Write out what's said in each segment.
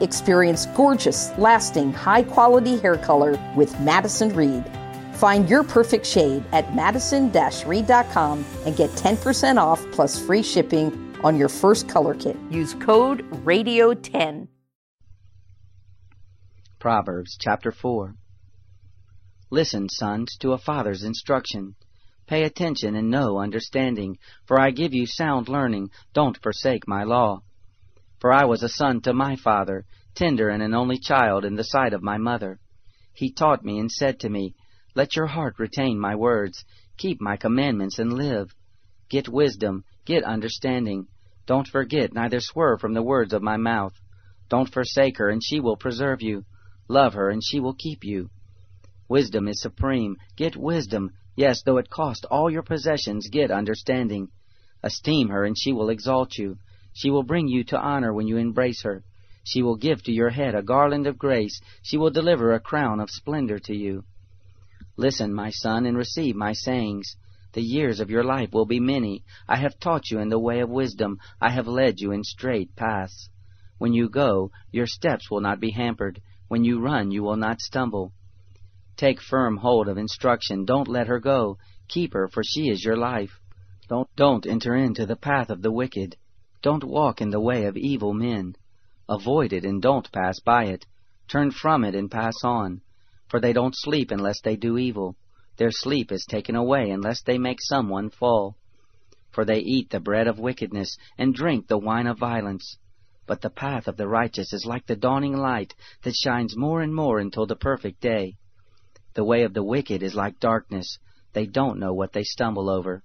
Experience gorgeous, lasting, high quality hair color with Madison Reed. Find your perfect shade at madison reed.com and get 10% off plus free shipping on your first color kit. Use code RADIO10. Proverbs chapter 4 Listen, sons, to a father's instruction. Pay attention and know understanding, for I give you sound learning. Don't forsake my law. For I was a son to my father, tender and an only child in the sight of my mother. He taught me and said to me, Let your heart retain my words, keep my commandments and live. Get wisdom, get understanding. Don't forget, neither swerve from the words of my mouth. Don't forsake her, and she will preserve you. Love her, and she will keep you. Wisdom is supreme. Get wisdom. Yes, though it cost all your possessions, get understanding. Esteem her, and she will exalt you. She will bring you to honor when you embrace her. She will give to your head a garland of grace. She will deliver a crown of splendor to you. Listen, my son, and receive my sayings. The years of your life will be many. I have taught you in the way of wisdom. I have led you in straight paths. When you go, your steps will not be hampered. When you run, you will not stumble. Take firm hold of instruction. Don't let her go. Keep her, for she is your life. Don't, don't enter into the path of the wicked. Don't walk in the way of evil men. Avoid it and don't pass by it. Turn from it and pass on. For they don't sleep unless they do evil. Their sleep is taken away unless they make someone fall. For they eat the bread of wickedness and drink the wine of violence. But the path of the righteous is like the dawning light that shines more and more until the perfect day. The way of the wicked is like darkness. They don't know what they stumble over.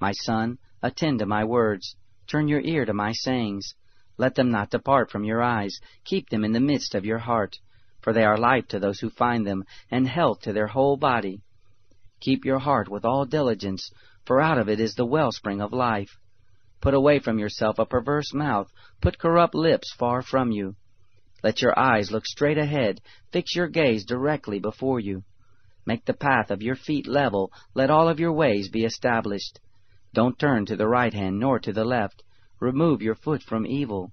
My son, attend to my words. Turn your ear to my sayings. Let them not depart from your eyes. Keep them in the midst of your heart, for they are life to those who find them, and health to their whole body. Keep your heart with all diligence, for out of it is the wellspring of life. Put away from yourself a perverse mouth, put corrupt lips far from you. Let your eyes look straight ahead, fix your gaze directly before you. Make the path of your feet level, let all of your ways be established. Don't turn to the right hand nor to the left. Remove your foot from evil.